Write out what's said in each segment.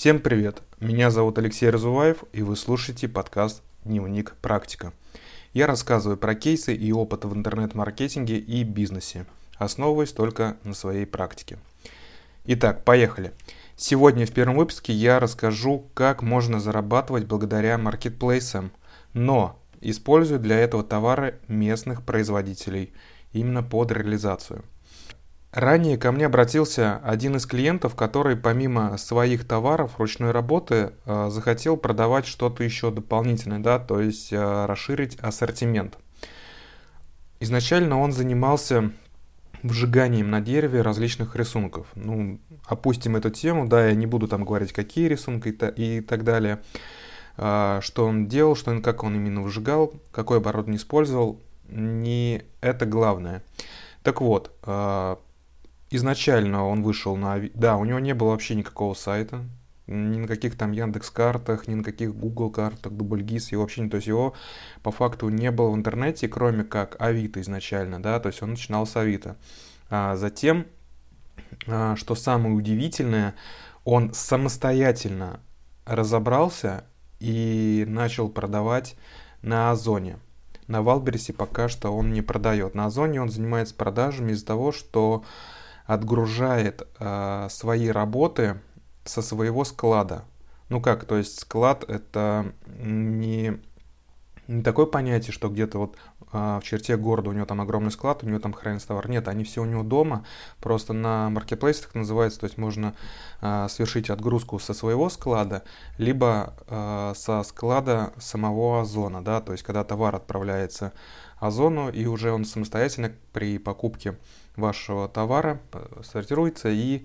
Всем привет! Меня зовут Алексей Разуваев, и вы слушаете подкаст «Дневник практика». Я рассказываю про кейсы и опыт в интернет-маркетинге и бизнесе, основываясь только на своей практике. Итак, поехали. Сегодня в первом выпуске я расскажу, как можно зарабатывать благодаря маркетплейсам, но используя для этого товары местных производителей именно под реализацию – Ранее ко мне обратился один из клиентов, который помимо своих товаров ручной работы э, захотел продавать что-то еще дополнительное, да, то есть э, расширить ассортимент. Изначально он занимался вжиганием на дереве различных рисунков. Ну, опустим эту тему, да, я не буду там говорить, какие рисунки и, так далее. А, что он делал, что он, как он именно выжигал, какой оборудование использовал, не это главное. Так вот, а, изначально он вышел на... Да, у него не было вообще никакого сайта, ни на каких там Яндекс картах, ни на каких Google картах, Дубльгиз, и вообще, то есть его по факту не было в интернете, кроме как Авито изначально, да, то есть он начинал с Авито. А затем, а, что самое удивительное, он самостоятельно разобрался и начал продавать на Озоне. На Валбересе пока что он не продает. На Озоне он занимается продажами из-за того, что отгружает э, свои работы со своего склада. Ну как, то есть склад это не, не такое понятие, что где-то вот э, в черте города у него там огромный склад, у него там хранится товар. Нет, они все у него дома, просто на маркетплейсе так называется, то есть можно э, совершить отгрузку со своего склада, либо э, со склада самого Озона, да, то есть когда товар отправляется Озону и уже он самостоятельно при покупке вашего товара э, сортируется и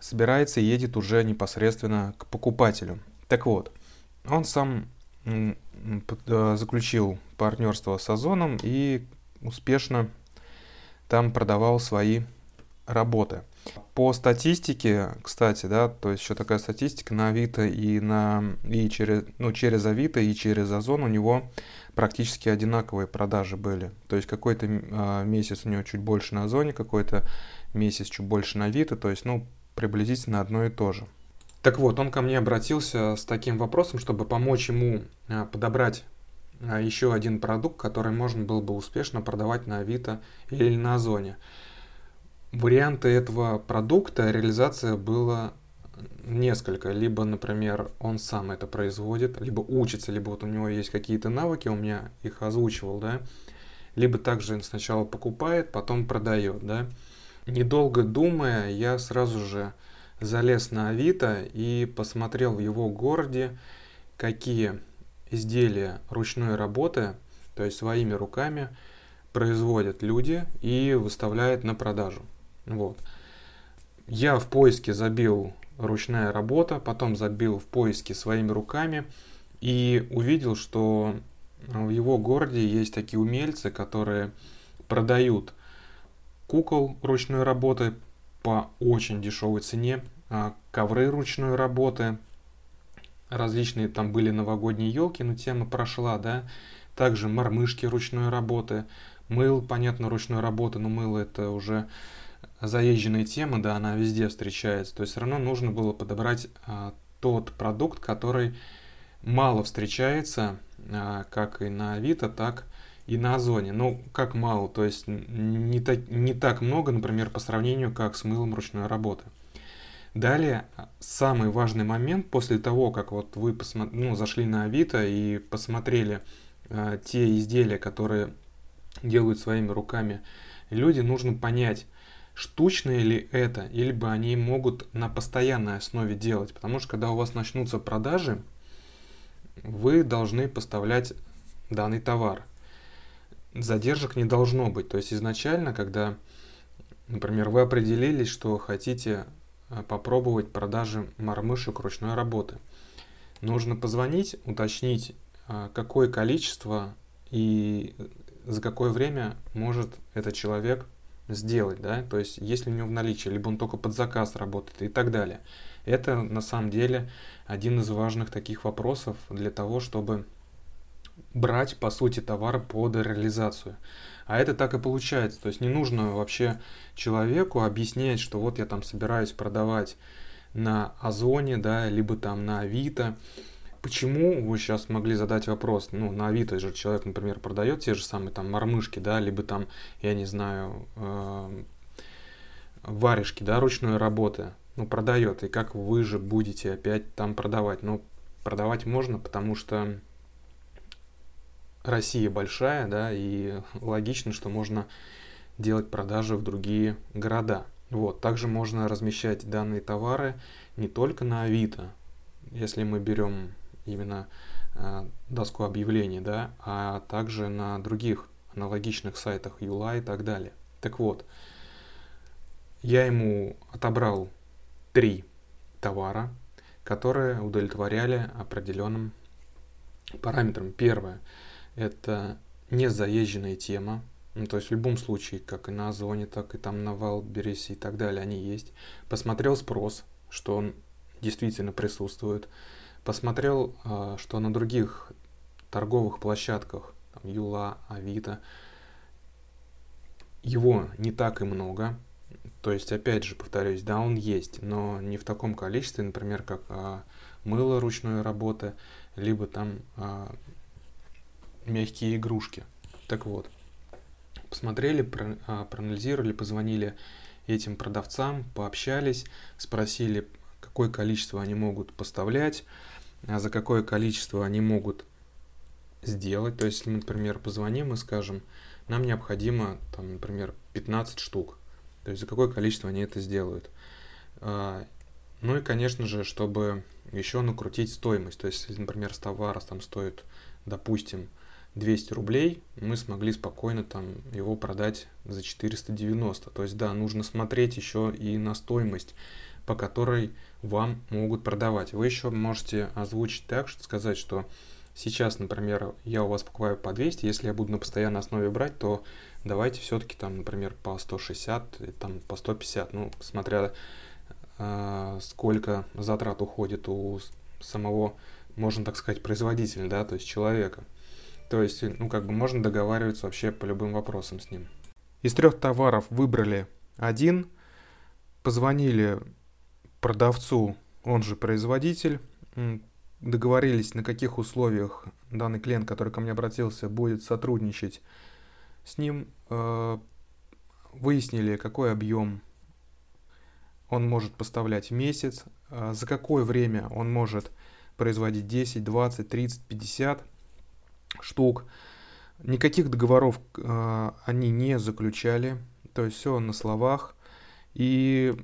собирается и едет уже непосредственно к покупателю. Так вот, он сам э, заключил партнерство с Озоном и успешно там продавал свои работы. По статистике, кстати, да, то есть еще такая статистика на Авито и на и через ну через Авито и через Озон у него практически одинаковые продажи были. То есть какой-то э, месяц у него чуть больше на Озоне, какой-то месяц чуть больше на Авито, то есть ну приблизительно одно и то же. Так вот, он ко мне обратился с таким вопросом, чтобы помочь ему э, подобрать э, еще один продукт, который можно было бы успешно продавать на Авито или на Озоне варианты этого продукта реализация была несколько. Либо, например, он сам это производит, либо учится, либо вот у него есть какие-то навыки, он меня их озвучивал, да. Либо также сначала покупает, потом продает, да. Недолго думая, я сразу же залез на Авито и посмотрел в его городе, какие изделия ручной работы, то есть своими руками, производят люди и выставляют на продажу. Вот. Я в поиске забил ручная работа, потом забил в поиске своими руками и увидел, что в его городе есть такие умельцы, которые продают кукол ручной работы по очень дешевой цене, а ковры ручной работы, различные там были новогодние елки, но тема прошла, да, также мормышки ручной работы, мыл, понятно, ручной работы, но мыло это уже заезженная тема, да, она везде встречается, то есть все равно нужно было подобрать а, тот продукт, который мало встречается, а, как и на Авито, так и на Озоне. Ну, как мало, то есть не так, не так много, например, по сравнению как с мылом ручной работы. Далее, самый важный момент, после того, как вот вы посмо... ну, зашли на Авито и посмотрели э, те изделия, которые делают своими руками люди, нужно понять, штучные ли это, или бы они могут на постоянной основе делать. Потому что когда у вас начнутся продажи, вы должны поставлять данный товар. Задержек не должно быть. То есть изначально, когда, например, вы определились, что хотите э, попробовать продажи мормышек ручной работы, нужно позвонить, уточнить, э, какое количество и за какое время может этот человек сделать, да, то есть если у него в наличии, либо он только под заказ работает и так далее. Это на самом деле один из важных таких вопросов для того, чтобы брать, по сути, товар под реализацию. А это так и получается. То есть не нужно вообще человеку объяснять, что вот я там собираюсь продавать на Озоне, да, либо там на Авито. Почему вы сейчас могли задать вопрос? Ну, на Авито же человек, например, продает те же самые там мормышки, да, либо там, я не знаю, э, варежки, да, ручной работы. Ну, продает. И как вы же будете опять там продавать? Ну, продавать можно, потому что Россия большая, да, и логично, что можно делать продажи в другие города. Вот. Также можно размещать данные товары не только на Авито, если мы берем именно э, доску объявлений, да, а также на других аналогичных сайтах Юла и так далее. Так вот, я ему отобрал три товара, которые удовлетворяли определенным параметрам. Первое – это незаезженная тема, ну, то есть в любом случае, как и на Озоне, так и там на Валбересе и так далее, они есть. Посмотрел спрос, что он действительно присутствует. Посмотрел, а, что на других торговых площадках, там, Юла, Авито, его не так и много. То есть, опять же, повторюсь, да, он есть, но не в таком количестве, например, как а, мыло ручной работы, либо там а, мягкие игрушки. Так вот, посмотрели, про, проанализировали, позвонили этим продавцам, пообщались, спросили, какое количество они могут поставлять, а за какое количество они могут сделать. То есть, если мы, например, позвоним и скажем, нам необходимо, там, например, 15 штук, то есть за какое количество они это сделают. А, ну и, конечно же, чтобы еще накрутить стоимость. То есть, например, с товара там стоит, допустим, 200 рублей, мы смогли спокойно там его продать за 490. То есть, да, нужно смотреть еще и на стоимость, по которой вам могут продавать. Вы еще можете озвучить так, что сказать, что сейчас, например, я у вас покупаю по 200, если я буду на постоянной основе брать, то давайте все-таки там, например, по 160, там по 150, ну, смотря э, сколько затрат уходит у самого, можно так сказать, производителя, да, то есть человека. То есть, ну, как бы можно договариваться вообще по любым вопросам с ним. Из трех товаров выбрали один, позвонили продавцу, он же производитель, договорились, на каких условиях данный клиент, который ко мне обратился, будет сотрудничать с ним, э, выяснили, какой объем он может поставлять в месяц, э, за какое время он может производить 10, 20, 30, 50 штук. Никаких договоров э, они не заключали, то есть все на словах. И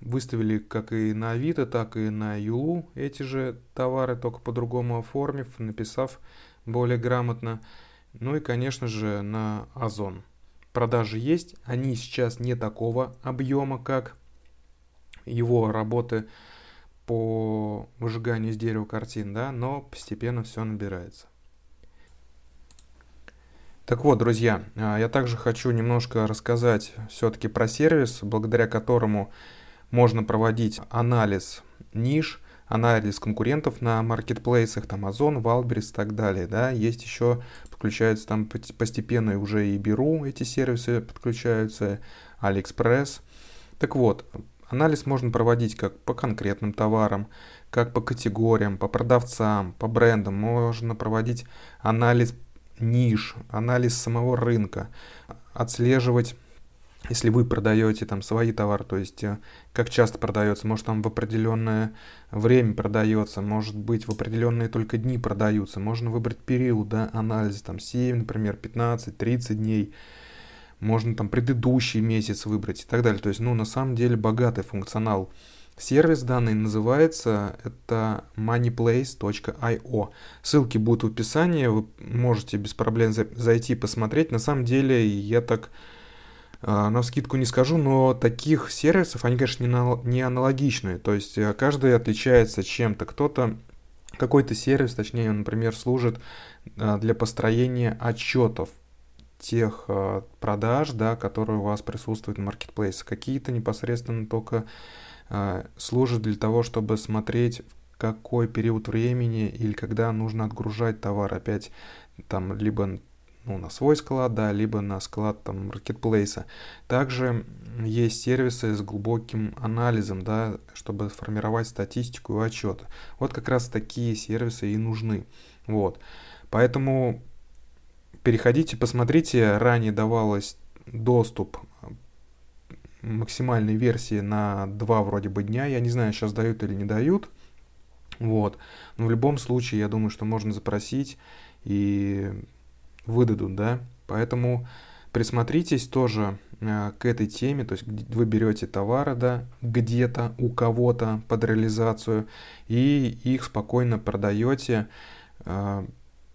выставили как и на Авито, так и на Юлу эти же товары, только по-другому оформив, написав более грамотно. Ну и, конечно же, на Озон. Продажи есть, они сейчас не такого объема, как его работы по выжиганию из дерева картин, да, но постепенно все набирается. Так вот, друзья, а, я также хочу немножко рассказать все-таки про сервис, благодаря которому можно проводить анализ ниш, анализ конкурентов на маркетплейсах, там Ozon, Wildberries и так далее, да, есть еще, подключаются там постепенно уже и Беру, эти сервисы подключаются, Алиэкспресс. Так вот, анализ можно проводить как по конкретным товарам, как по категориям, по продавцам, по брендам, можно проводить анализ ниш, анализ самого рынка, отслеживать если вы продаете там свои товары, то есть э, как часто продается, может там в определенное время продается, может быть в определенные только дни продаются, можно выбрать период да, анализа, там 7, например, 15, 30 дней, можно там предыдущий месяц выбрать и так далее. То есть, ну, на самом деле богатый функционал. Сервис данный называется это moneyplace.io. Ссылки будут в описании, вы можете без проблем зайти посмотреть. На самом деле я так на скидку не скажу, но таких сервисов, они, конечно, не аналогичные. То есть э, каждый отличается чем-то. Кто-то, какой-то сервис, точнее, например, служит а, для построения отчетов тех а, продаж, да, которые у вас присутствуют на маркетплейсе. Какие-то непосредственно только служат для того, чтобы смотреть, какой период времени или когда нужно отгружать товар. Опять там либо ну, на свой склад, да, либо на склад там маркетплейса. Также есть сервисы с глубоким анализом, да, чтобы сформировать статистику и отчеты. Вот как раз такие сервисы и нужны. Вот. Поэтому переходите, посмотрите, ранее давалось доступ максимальной версии на два вроде бы дня. Я не знаю, сейчас дают или не дают. Вот. Но в любом случае, я думаю, что можно запросить и выдадут, да. Поэтому присмотритесь тоже э, к этой теме, то есть вы берете товары, да, где-то у кого-то под реализацию и их спокойно продаете э,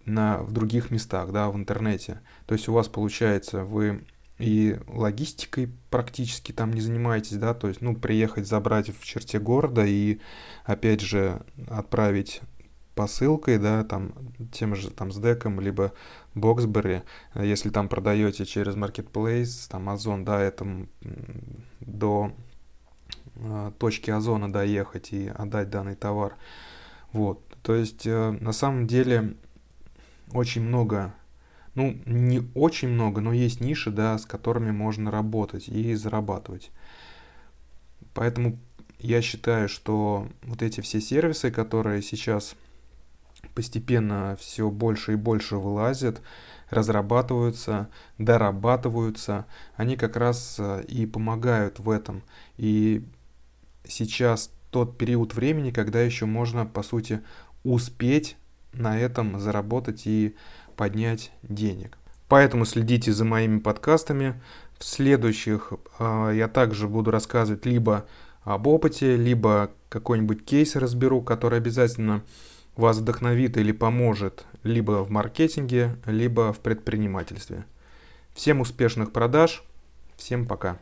на, в других местах, да, в интернете. То есть у вас получается, вы и логистикой практически там не занимаетесь, да, то есть, ну, приехать, забрать в черте города и, опять же, отправить посылкой, да, там, тем же там с деком, либо Боксбери, если там продаете через Marketplace, там Озон, да, это до э, точки Озона доехать и отдать данный товар. Вот, то есть, э, на самом деле, очень много ну, не очень много, но есть ниши, да, с которыми можно работать и зарабатывать. Поэтому я считаю, что вот эти все сервисы, которые сейчас постепенно все больше и больше вылазят, разрабатываются, дорабатываются, они как раз э, и помогают в этом. И сейчас тот период времени, когда еще можно, по сути, успеть на этом заработать и поднять денег. Поэтому следите за моими подкастами. В следующих э, я также буду рассказывать либо об опыте, либо какой-нибудь кейс разберу, который обязательно вас вдохновит или поможет либо в маркетинге, либо в предпринимательстве. Всем успешных продаж, всем пока.